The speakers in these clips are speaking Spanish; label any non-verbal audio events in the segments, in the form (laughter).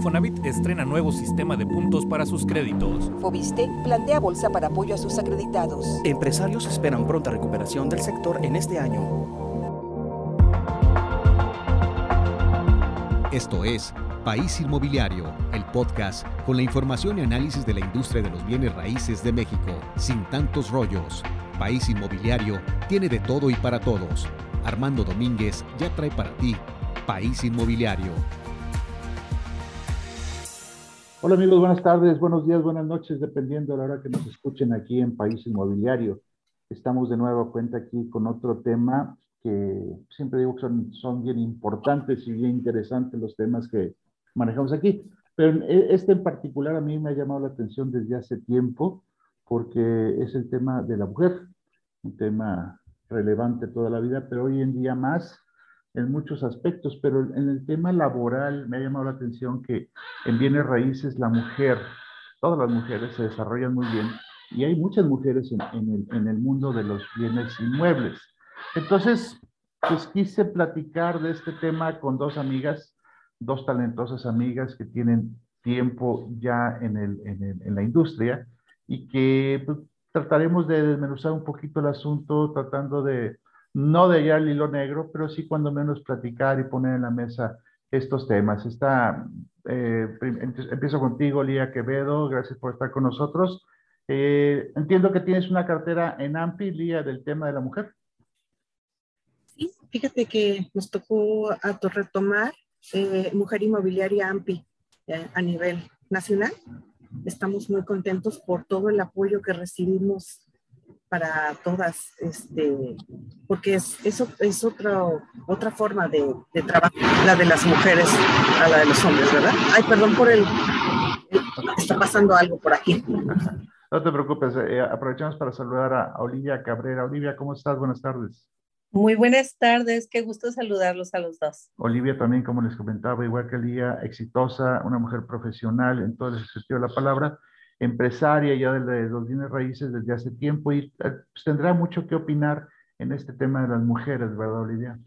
Infonavit estrena nuevo sistema de puntos para sus créditos. Fobiste plantea bolsa para apoyo a sus acreditados. Empresarios esperan pronta recuperación del sector en este año. Esto es País Inmobiliario, el podcast con la información y análisis de la industria de los bienes raíces de México, sin tantos rollos. País Inmobiliario tiene de todo y para todos. Armando Domínguez ya trae para ti País Inmobiliario. Hola amigos, buenas tardes, buenos días, buenas noches, dependiendo de la hora que nos escuchen aquí en País Inmobiliario. Estamos de nuevo a cuenta aquí con otro tema que siempre digo que son, son bien importantes y bien interesantes los temas que manejamos aquí. Pero este en particular a mí me ha llamado la atención desde hace tiempo porque es el tema de la mujer, un tema relevante toda la vida, pero hoy en día más en muchos aspectos, pero en el tema laboral me ha llamado la atención que en bienes raíces la mujer, todas las mujeres se desarrollan muy bien y hay muchas mujeres en, el, en el mundo de los bienes inmuebles. Entonces, pues quise platicar de este tema con dos amigas, dos talentosas amigas que tienen tiempo ya en, en, el, en la industria y que pues, trataremos de desmenuzar un poquito el asunto, tratando de no de hallar el hilo negro, pero sí cuando menos platicar y poner en la mesa estos temas. Está, eh, empiezo contigo, Lía Quevedo, gracias por estar con nosotros. Eh, entiendo que tienes una cartera en AMPI, Lía, del tema de la mujer. Sí, fíjate que nos tocó retomar eh, Mujer Inmobiliaria AMPI a nivel nacional. Estamos muy contentos por todo el apoyo que recibimos para todas, este, porque es, eso es otra, otra forma de, de, trabajo, la de las mujeres a la de los hombres, ¿verdad? Ay, perdón por el, está pasando algo por aquí. No te preocupes, eh, aprovechamos para saludar a, Olivia Cabrera. Olivia, ¿cómo estás? Buenas tardes. Muy buenas tardes, qué gusto saludarlos a los dos. Olivia también, como les comentaba, igual que Lía, exitosa, una mujer profesional en todo el sentido de la palabra, empresaria ya de, los bienes raíces desde hace tiempo y eh, pues, tendrá mucho que opinar en este tema de las mujeres, ¿verdad, Olivia?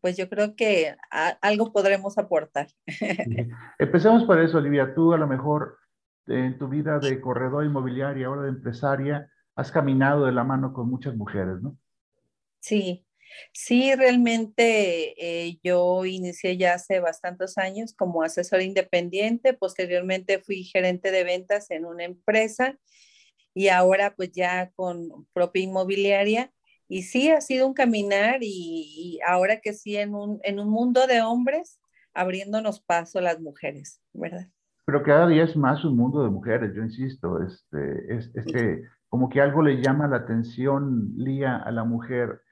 Pues yo creo que algo podremos aportar. (laughs) Empecemos por eso, Olivia. Tú a lo mejor en tu vida de corredor inmobiliario, ahora de empresaria, has caminado de la mano con muchas mujeres, ¿no? Sí, Sí, realmente eh, yo inicié ya hace bastantes años como asesor independiente, posteriormente fui gerente de ventas en una empresa y ahora pues ya con propia inmobiliaria. Y sí, ha sido un caminar y, ahora que sí, en un, en un mundo de hombres, abriéndonos paso las mujeres, ¿verdad? Pero cada día es más un mundo de mujeres, yo insisto, este, es, es que como que algo le llama la atención, Lía, a la mujer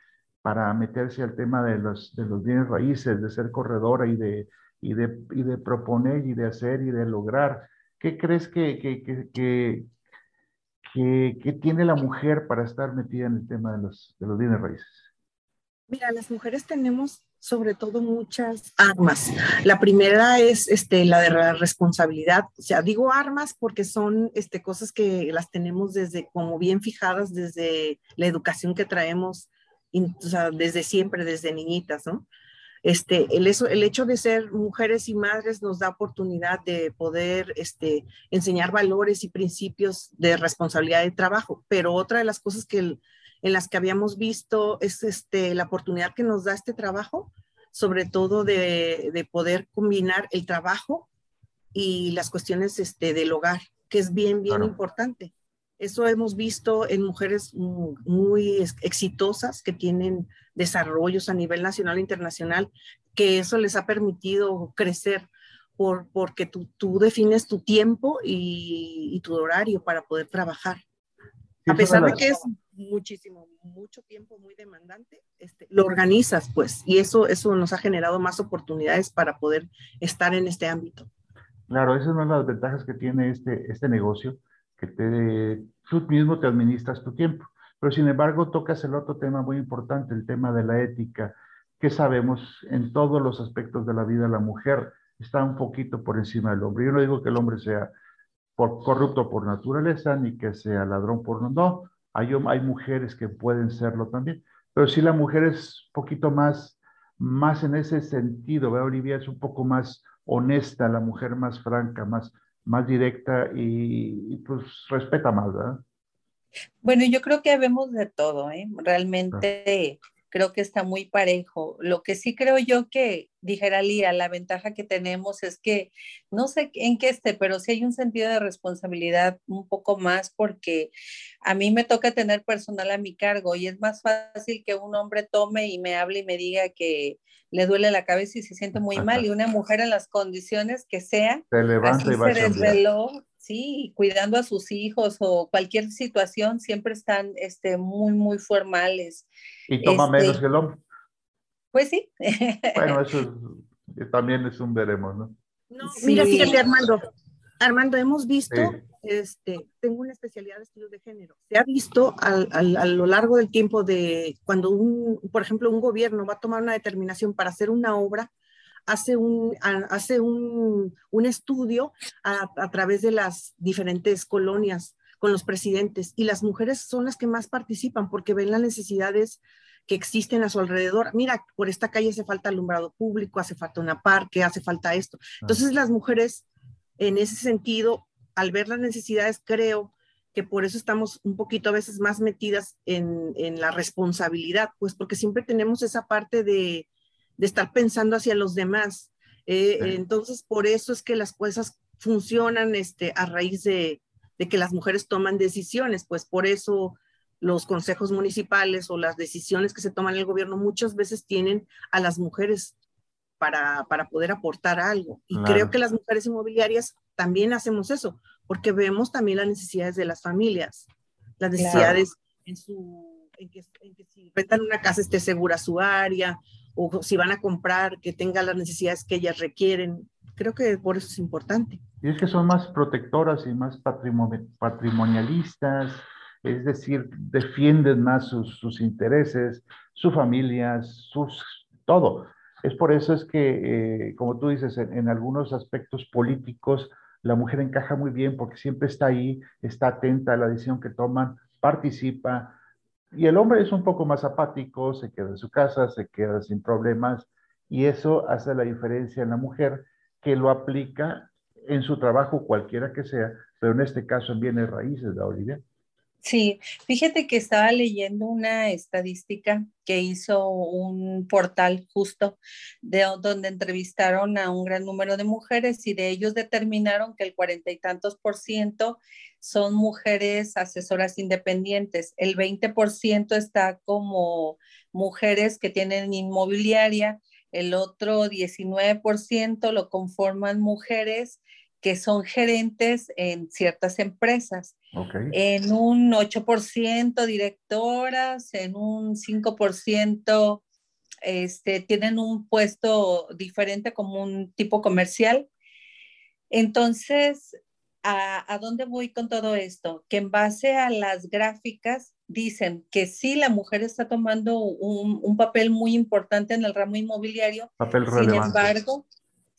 para meterse al tema de los, de los bienes raíces, de ser corredora y de, y de, y de proponer y de hacer y de lograr. ¿Qué crees que, que, que, que, tiene la mujer para estar metida en el tema de los, de los bienes raíces? Mira, las mujeres tenemos sobre todo muchas armas. La primera es este, la de la responsabilidad. O sea, digo armas porque son este, cosas que las tenemos desde, como bien fijadas desde la educación que traemos desde siempre, desde niñitas, ¿no? Este, el, eso, el hecho de ser mujeres y madres nos da oportunidad de poder este, enseñar valores y principios de responsabilidad de trabajo, pero otra de las cosas que en las que habíamos visto es este, la oportunidad que nos da este trabajo, sobre todo de, de poder combinar el trabajo y las cuestiones este, del hogar, que es bien, bien importante. Eso hemos visto en mujeres muy exitosas que tienen desarrollos a nivel nacional e internacional, que eso les ha permitido crecer por, porque tú, tú defines tu tiempo y, tu horario para poder trabajar. a pesar de que es muchísimo, mucho tiempo muy demandante, este, lo organizas pues, y eso, eso nos ha generado más oportunidades para poder estar en este ámbito. Claro, esa es una de las ventajas que tiene este, este negocio, que te, tú mismo te administras tu tiempo. Pero sin embargo, tocas el otro tema muy importante, el tema de la ética. que sabemos? En todos los aspectos de la vida, la mujer está un poquito por encima del hombre. Yo no digo que el hombre sea por, corrupto por naturaleza, ni que sea ladrón por no. Hay, hay mujeres que pueden serlo también. Pero si la mujer es un poquito más, más en ese sentido, ¿verdad? Olivia es un poco más honesta, la mujer más franca, más, más directa y, pues respeta más, ¿verdad? Bueno, yo creo que vemos de todo, ¿eh? Realmente creo que está muy parejo. Lo que sí creo yo que, dijera Lía, la ventaja que tenemos es que, no sé en qué esté, pero sí hay un sentido de responsabilidad un poco más porque a mí me toca tener personal a mi cargo y es más fácil que un hombre tome y me hable y me diga que le duele la cabeza y se siente muy mal y (laughs) una mujer en las condiciones que sea, se levanta así y va se desveló, sí, cuidando a sus hijos o cualquier situación, siempre están este, muy, muy formales. Y toma Este, menos que el hombre. Pues sí. Bueno, (laughs) eso es- también es un veremos, ¿no? No, Sí. mira, fíjate, Armando. Armando, hemos visto, Sí. este, tengo una especialidad de estudios de género. Se ha visto al- al- a lo largo del tiempo de cuando un, por ejemplo, un gobierno va a tomar una determinación para hacer una obra, hace un, hace un, un estudio a, a través de las diferentes colonias con los presidentes y las mujeres son las que más participan porque ven las necesidades que existen a su alrededor. Mira, por esta calle hace falta alumbrado público, hace falta una parque, hace falta esto. Entonces las mujeres, en ese sentido, al ver las necesidades, creo que por eso estamos un poquito a veces más metidas en, en la responsabilidad, pues porque siempre tenemos esa parte de, de estar pensando hacia los demás. Eh, Sí. Entonces, por eso es que las cosas funcionan este, a raíz de, de que las mujeres toman decisiones, pues por eso los consejos municipales o las decisiones que se toman en el gobierno muchas veces tienen a las mujeres para, para poder aportar algo. Y Claro. creo que las mujeres inmobiliarias también hacemos eso, porque vemos también las necesidades de las familias, las necesidades en su, en que, en que si rentan una casa esté segura su área, o si van a comprar, que tenga las necesidades que ellas requieren. Creo que por eso es importante. Y es que son más protectoras y más patrimoni- patrimonialistas, es decir, defienden más sus, sus intereses, su familia, sus, todo. Es por eso es que, eh, como tú dices, en, en algunos aspectos políticos, la mujer encaja muy bien porque siempre está ahí, está atenta a la decisión que toman, participa. Y el hombre es un poco más apático, se queda en su casa, se queda sin problemas, y eso hace la diferencia en la mujer que lo aplica en su trabajo, cualquiera que sea, pero en este caso en bienes raíces, ¿da, Olivia? Sí, fíjate que estaba leyendo una estadística que hizo un portal justo de donde entrevistaron a un gran número de mujeres y de ellos determinaron que el cuarenta y tantos por ciento son mujeres asesoras independientes, el 20 por ciento está como mujeres que tienen inmobiliaria, el otro 19 por ciento lo conforman mujeres que son gerentes en ciertas empresas En un 8% directoras, en un 5% este, tienen un puesto diferente como un tipo comercial. Entonces, ¿a, ¿a, dónde voy con todo esto? Que en base a las gráficas dicen que sí, la mujer está tomando un, un papel muy importante en el ramo inmobiliario. Papel Sin relevante. embargo,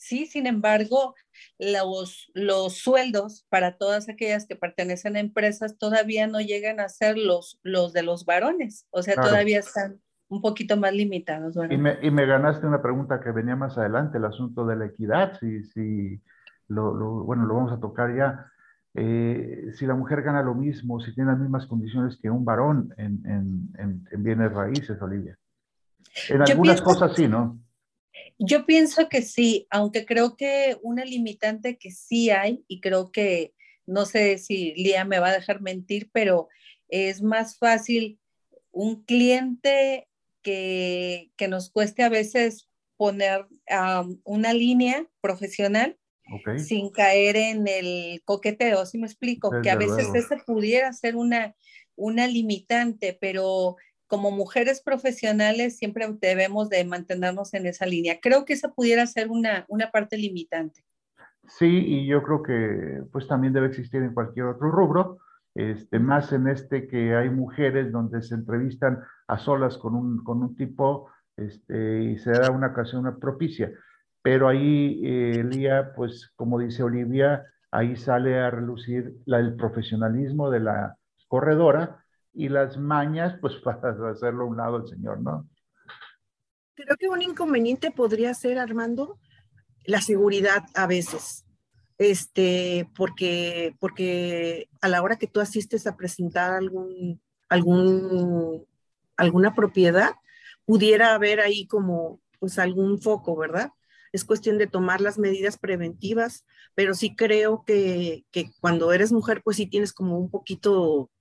Sí, sin embargo, los, los sueldos para todas aquellas que pertenecen a empresas todavía no llegan a ser los, los de los varones, o sea, Claro. todavía están un poquito más limitados. Y me, y me ganaste una pregunta que venía más adelante, el asunto de la equidad, si, si lo, lo- bueno, lo vamos a tocar ya. Eh, si la mujer gana lo mismo, si tiene las mismas condiciones que un varón en, en, en, en bienes raíces, Olivia. En algunas pienso- cosas sí, ¿no? Yo pienso que sí, aunque creo que una limitante que sí hay, y creo que, no sé si Lía me va a dejar mentir, pero es más fácil un cliente que, que nos cueste a veces poner um, una línea profesional sin caer en el coqueteo, ¿sí me explico? Desde que a veces luego. ese pudiera ser una, una limitante, pero como mujeres profesionales siempre debemos de mantenernos en esa línea. Creo que esa pudiera ser una, una parte limitante. Sí, y yo creo que pues también debe existir en cualquier otro rubro, este, más en este que hay mujeres donde se entrevistan a solas con un, con un tipo este, y se da una ocasión propicia. Pero ahí, eh, Lía, pues como dice Olivia, ahí sale a relucir el profesionalismo de la corredora y las mañas, pues (laughs) para hacerlo a un lado el señor, ¿no? Creo que un inconveniente podría ser, Armando, la seguridad a veces. Este, porque, porque a la hora que tú asistes a presentar algún, algún, alguna propiedad, pudiera haber ahí como pues algún foco, ¿verdad? Es cuestión de tomar las medidas preventivas, pero sí creo que, que cuando eres mujer, pues sí tienes como un poquito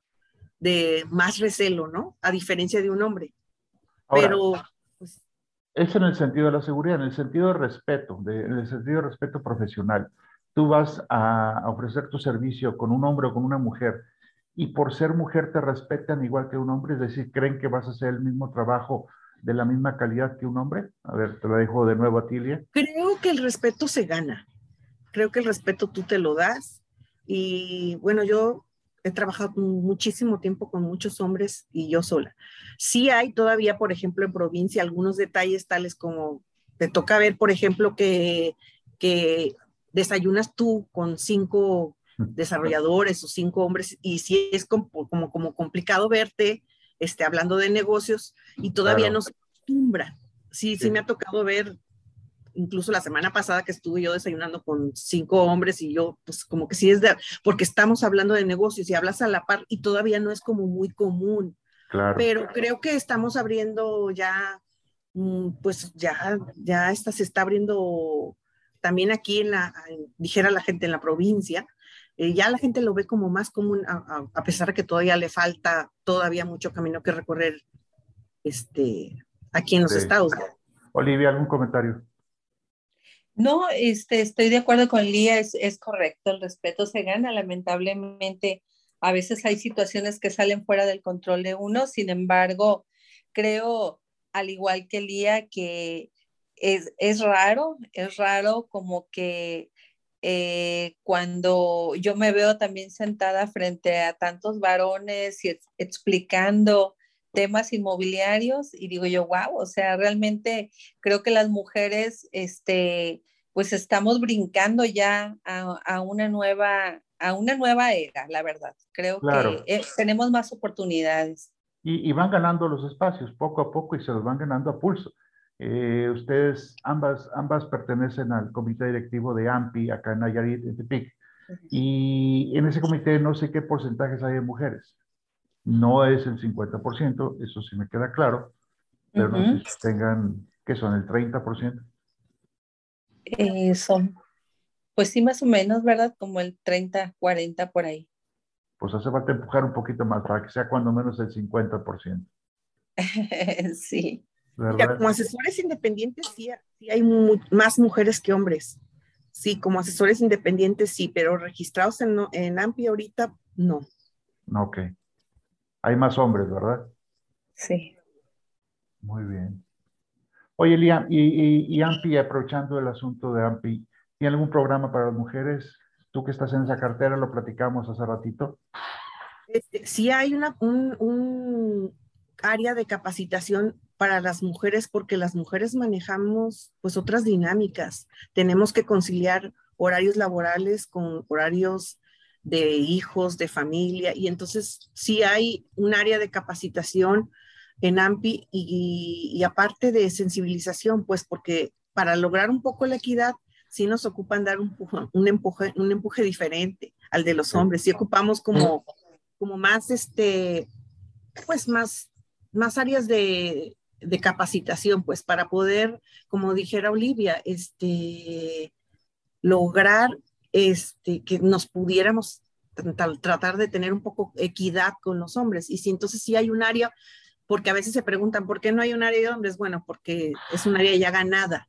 de más recelo, ¿no? A diferencia de un hombre. pero pues, eso en el sentido de la seguridad, en el sentido de respeto, de, en el sentido de respeto profesional. Tú vas a, ofrecer tu servicio con un hombre o con una mujer y por ser mujer te respetan igual que un hombre, es decir, creen que vas a hacer el mismo trabajo de la misma calidad que un hombre. A ver, te lo dejo de nuevo a Tilia. Creo que el respeto se gana. Creo que el respeto tú te lo das. Y bueno, yo he trabajado muchísimo tiempo con muchos hombres y yo sola. Sí hay todavía, por ejemplo, en provincia algunos detalles tales como te toca ver, por ejemplo, que, que desayunas tú con cinco desarrolladores o cinco hombres y sí es como, como, como complicado verte este, hablando de negocios y todavía no se acostumbra. Sí, sí, sí me ha tocado ver incluso la semana pasada que estuve yo desayunando con cinco hombres y yo, pues como que sí es de, porque estamos hablando de negocios y hablas a la par y todavía no es como muy común. Claro. Pero creo que estamos abriendo ya, mm, pues ya, ya esta se está abriendo también aquí en la, dijera la gente en la provincia, eh, ya la gente lo ve como más común, a, a, pesar de que todavía le falta todavía mucho camino que recorrer este, aquí en los estados. Olivia, ¿algún comentario? No, este, estoy de acuerdo con Lía, es, es correcto, el respeto se gana, lamentablemente a veces hay situaciones que salen fuera del control de uno, sin embargo, creo, al igual que Lía, que es, es raro, es raro como que eh, cuando yo me veo también sentada frente a tantos varones y explicando temas inmobiliarios y digo yo, wow, o sea, realmente creo que las mujeres, este, pues estamos brincando ya a, una nueva a una nueva era, la verdad. Creo que eh, tenemos más oportunidades. Y, y, van ganando los espacios poco a poco y se los van ganando a pulso. Eh, ustedes ambas, ambas pertenecen al comité directivo de AMPI acá en Nayarit, en Tepic. Y en ese comité no sé qué porcentajes hay de mujeres. No es el 50%, eso sí me queda claro, pero no sé si tengan, ¿qué son? ¿El 30%? Eh, son, pues sí, más o menos, ¿verdad? Como el 30, 40 por ahí. Pues hace falta empujar un poquito más para que sea cuando menos el 50%. (laughs) sí. como asesores independientes sí, sí hay más mujeres que hombres. Sí, como asesores independientes sí, pero registrados en, en AMPI ahorita no. Ok. Hay más hombres, ¿verdad? Sí. Muy bien. Oye, Liam, y, y, AMPI, aprovechando el asunto de AMPI, ¿tiene algún programa para las mujeres? Tú que estás en esa cartera, lo platicamos hace ratito. Este, sí hay una, un, un área de capacitación para las mujeres porque las mujeres manejamos pues otras dinámicas. Tenemos que conciliar horarios laborales con horarios de hijos, de familia, y entonces sí hay un área de capacitación en AMPI y, aparte de sensibilización, pues porque para lograr un poco la equidad, sí nos ocupan dar un, un, empuje, un empuje diferente al de los hombres, sí ocupamos como, como más, este, pues más, más áreas de, de capacitación, pues para poder, como dijera Olivia, este, lograr este, que nos pudiéramos tratar de tener un poco equidad con los hombres. Y si entonces sí hay un área, porque a veces se preguntan, ¿por qué no hay un área de hombres? Bueno, porque es un área ya ganada.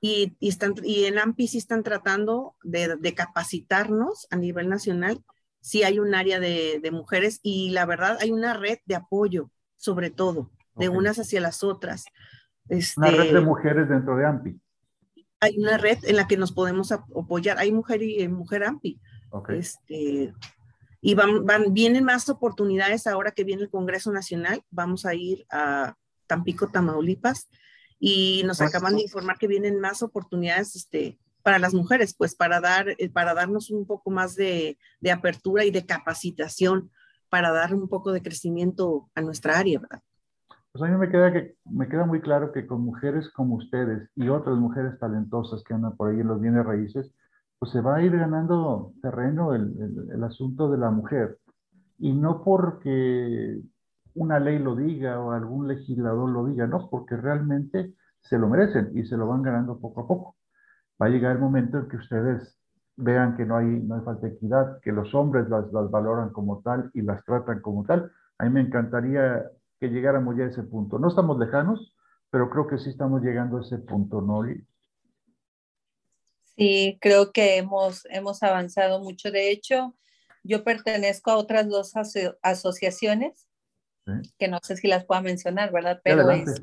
Y, y, están, y en AMPI sí están tratando de, de, capacitarnos a nivel nacional. Sí hay un área de, de, mujeres y la verdad hay una red de apoyo, sobre todo, de unas hacia las otras. Este, una red de mujeres dentro de AMPI hay una red en la que nos podemos apoyar. Hay mujer y eh, mujer AMPI. Este, y van, van, vienen más oportunidades ahora que viene el Congreso Nacional. Vamos a ir a Tampico, Tamaulipas, y nos acaban de informar que vienen más oportunidades este, para las mujeres, pues para, dar, eh, para darnos un poco más de, de apertura y de capacitación para dar un poco de crecimiento a nuestra área, ¿verdad? Pues a mí me queda, que, me queda muy claro que con mujeres como ustedes y otras mujeres talentosas que andan por ahí en los bienes raíces, pues se va a ir ganando terreno el, el asunto de la mujer. Y no porque una ley lo diga o algún legislador lo diga, no, porque realmente se lo merecen y se lo van ganando poco a poco. Va a llegar el momento en que ustedes vean que no hay, no hay falta de equidad, que los hombres las, las valoran como tal y las tratan como tal. A mí me encantaría que llegáramos ya a ese punto. No estamos lejanos, pero creo que sí estamos llegando a ese punto, ¿no? Sí, creo que hemos, hemos avanzado mucho. De hecho, yo pertenezco a otras dos asociaciones, que no sé si las puedo mencionar, ¿verdad? Pero es,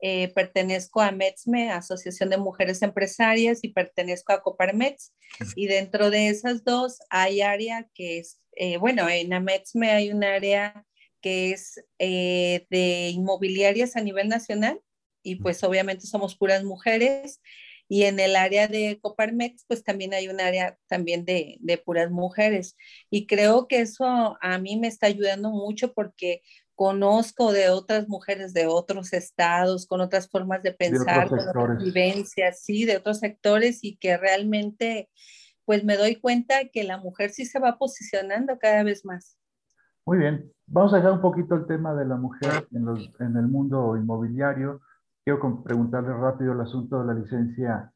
eh, pertenezco a METSME, Asociación de Mujeres Empresarias, y pertenezco a Coparmex. Y dentro de esas dos hay área que es, eh, bueno, en AMETSME hay un área que es eh, de inmobiliarias a nivel nacional, y pues obviamente somos puras mujeres. Y en el área de Coparmex, pues también hay un área también de, de, puras mujeres. Y creo que eso a mí me está ayudando mucho porque conozco de otras mujeres de otros estados, con otras formas de pensar, con otras vivencias, sí, de otros sectores y que realmente pues me doy cuenta que la mujer sí se va posicionando cada vez más. Muy bien, vamos a dejar un poquito el tema de la mujer en, los, en el mundo inmobiliario. Quiero preguntarle rápido el asunto de la licencia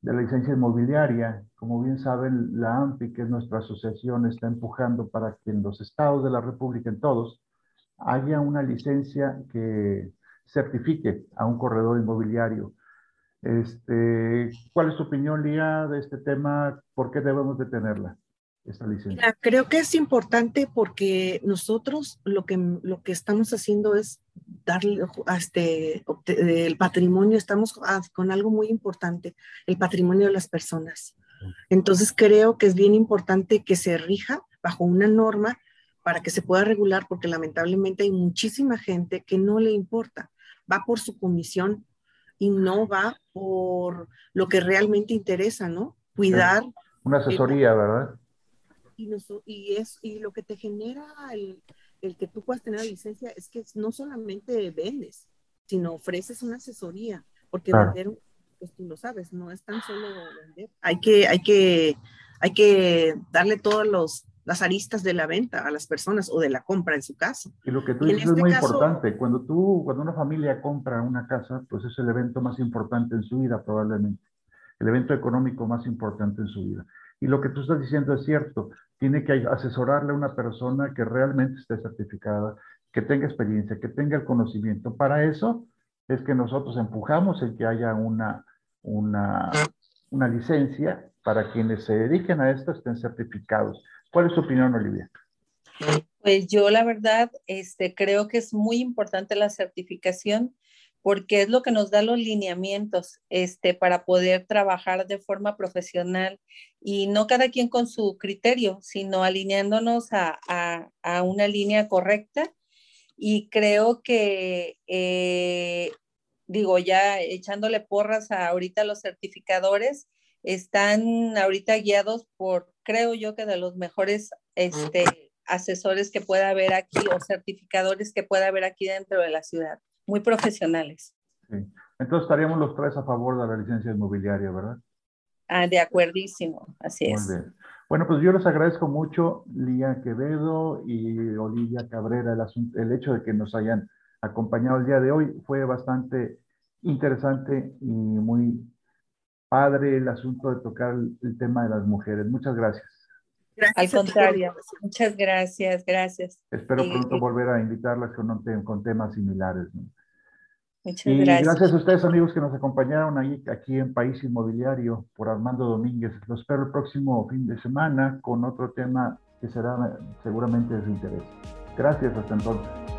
de la licencia inmobiliaria. Como bien saben, la AMPI, que es nuestra asociación, está empujando para que en los estados de la República, en todos, haya una licencia que certifique a un corredor inmobiliario. Este, ¿Cuál es tu opinión, Lía, de este tema? ¿Por qué debemos de tenerla, esta licencia? creo que es importante porque nosotros lo que, lo que estamos haciendo es darle a este, el patrimonio, estamos con algo muy importante, el patrimonio de las personas. Entonces creo que es bien importante que se rija bajo una norma para que se pueda regular, porque lamentablemente hay muchísima gente que no le importa, va por su comisión y no va por lo que realmente interesa, ¿no? Cuidar. Una asesoría, ¿verdad? Y, y, es, y lo que te genera el, el que tú puedas tener licencia es que no solamente vendes, sino ofreces una asesoría, porque vender, pues tú lo sabes, no es tan solo vender. Hay que, hay que, hay que darle todos los las aristas de la venta a las personas o de la compra en su caso. Y lo que tú dices es este muy importante. Cuando tú, cuando una familia compra una casa, pues es el evento más importante en su vida probablemente. El evento económico más importante en su vida. Y lo que tú estás diciendo es cierto. Tiene que asesorarle a una persona que realmente esté certificada, que tenga experiencia, que tenga el conocimiento. Para eso es que nosotros empujamos el que haya una, una, una licencia para quienes se dediquen a esto estén certificados. ¿Cuál es su opinión, Olivia? Pues yo la verdad este, creo que es muy importante la certificación porque es lo que nos da los lineamientos este, para poder trabajar de forma profesional y no cada quien con su criterio, sino alineándonos a, a, una línea correcta. Y creo que, eh, digo, ya echándole porras a ahorita los certificadores, están ahorita guiados por, creo yo, que de los mejores este, asesores que pueda haber aquí o certificadores que pueda haber aquí dentro de la ciudad, muy profesionales. Entonces estaríamos los tres a favor de la licencia inmobiliaria, ¿verdad? Ah, de acuerdísimo, así es. Muy bien. Bueno, pues yo les agradezco mucho, Lía Quevedo y Olivia Cabrera, el, el hecho de que nos hayan acompañado el día de hoy. Fue bastante interesante y muy padre el asunto de tocar el, tema de las mujeres. Muchas gracias. Al contrario, muchas gracias, gracias. Espero pronto volver a invitarlas con, con temas similares. Muchas y gracias. Gracias a ustedes, amigos, que nos acompañaron ahí, aquí en País Inmobiliario por Armando Domínguez. Los espero el próximo fin de semana con otro tema que será seguramente de su interés. Gracias, hasta entonces.